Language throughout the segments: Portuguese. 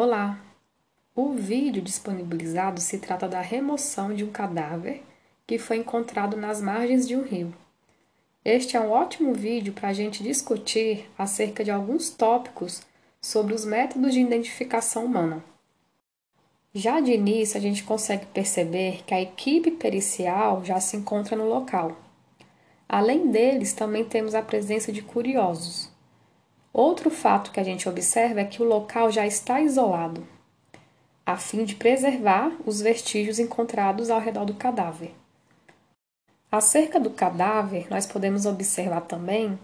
Olá! O vídeo disponibilizado se trata da remoção de um cadáver que foi encontrado nas margens de um rio. Este é um ótimo vídeo para a gente discutir acerca de alguns tópicos sobre os métodos de identificação humana. Já de início, a gente consegue perceber que a equipe pericial já se encontra no local. Além deles, também temos a presença de curiosos. Outro fato que a gente observa é que o local já está isolado, a fim de preservar os vestígios encontrados ao redor do cadáver. Acerca do cadáver, nós podemos observar também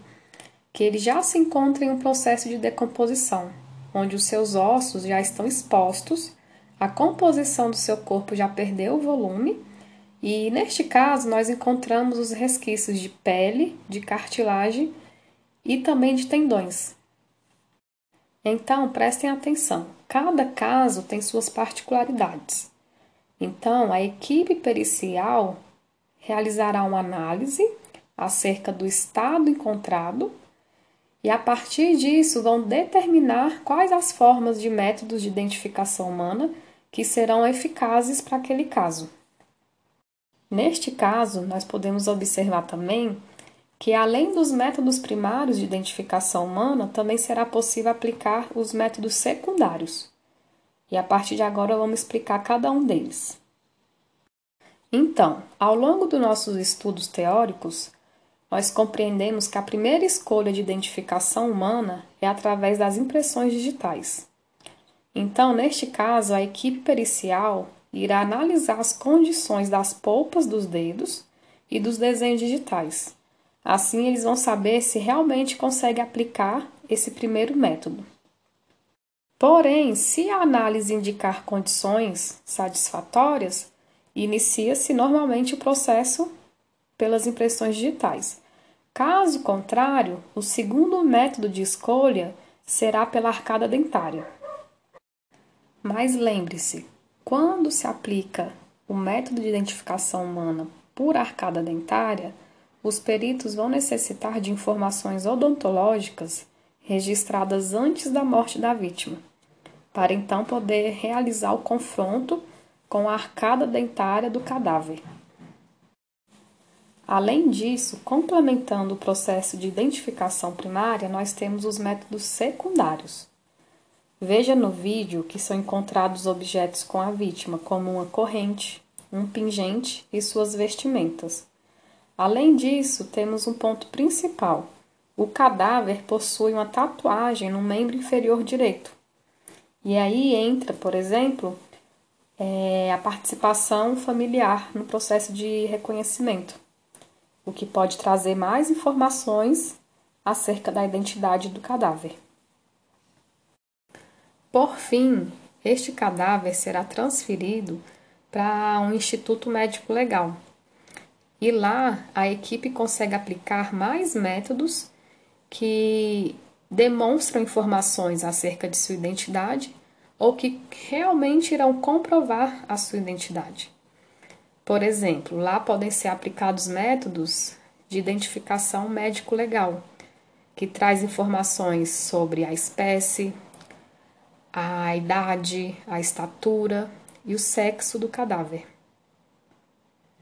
que ele já se encontra em um processo de decomposição, onde os seus ossos já estão expostos, a composição do seu corpo já perdeu o volume, e neste caso nós encontramos os resquícios de pele, de cartilagem e também de tendões. Então, prestem atenção, cada caso tem suas particularidades. Então, a equipe pericial realizará uma análise acerca do estado encontrado e, a partir disso, vão determinar quais as formas de métodos de identificação humana que serão eficazes para aquele caso. Neste caso, nós podemos observar também que além dos métodos primários de identificação humana, também será possível aplicar os métodos secundários. E a partir de agora vamos explicar cada um deles. Então, ao longo dos nossos estudos teóricos, nós compreendemos que a primeira escolha de identificação humana é através das impressões digitais. Então, neste caso, a equipe pericial irá analisar as condições das polpas dos dedos e dos desenhos digitais Assim, eles vão saber se realmente consegue aplicar esse primeiro método. Porém, se a análise indicar condições satisfatórias, inicia-se normalmente o processo pelas impressões digitais. Caso contrário, o segundo método de escolha será pela arcada dentária. Mas lembre-se, quando se aplica o método de identificação humana por arcada dentária, os peritos vão necessitar de informações odontológicas registradas antes da morte da vítima, para então poder realizar o confronto com a arcada dentária do cadáver. Além disso, complementando o processo de identificação primária, nós temos os métodos secundários. Veja no vídeo que são encontrados objetos com a vítima, como uma corrente, um pingente e suas vestimentas. Além disso, temos um ponto principal. O cadáver possui uma tatuagem no membro inferior direito. E aí entra, por exemplo, é, a participação familiar no processo de reconhecimento, o que pode trazer mais informações acerca da identidade do cadáver. Por fim, este cadáver será transferido para um instituto médico legal, e lá a equipe consegue aplicar mais métodos que demonstram informações acerca de sua identidade ou que realmente irão comprovar a sua identidade. Por exemplo, lá podem ser aplicados métodos de identificação médico-legal, que traz informações sobre a espécie, a idade, a estatura e o sexo do cadáver.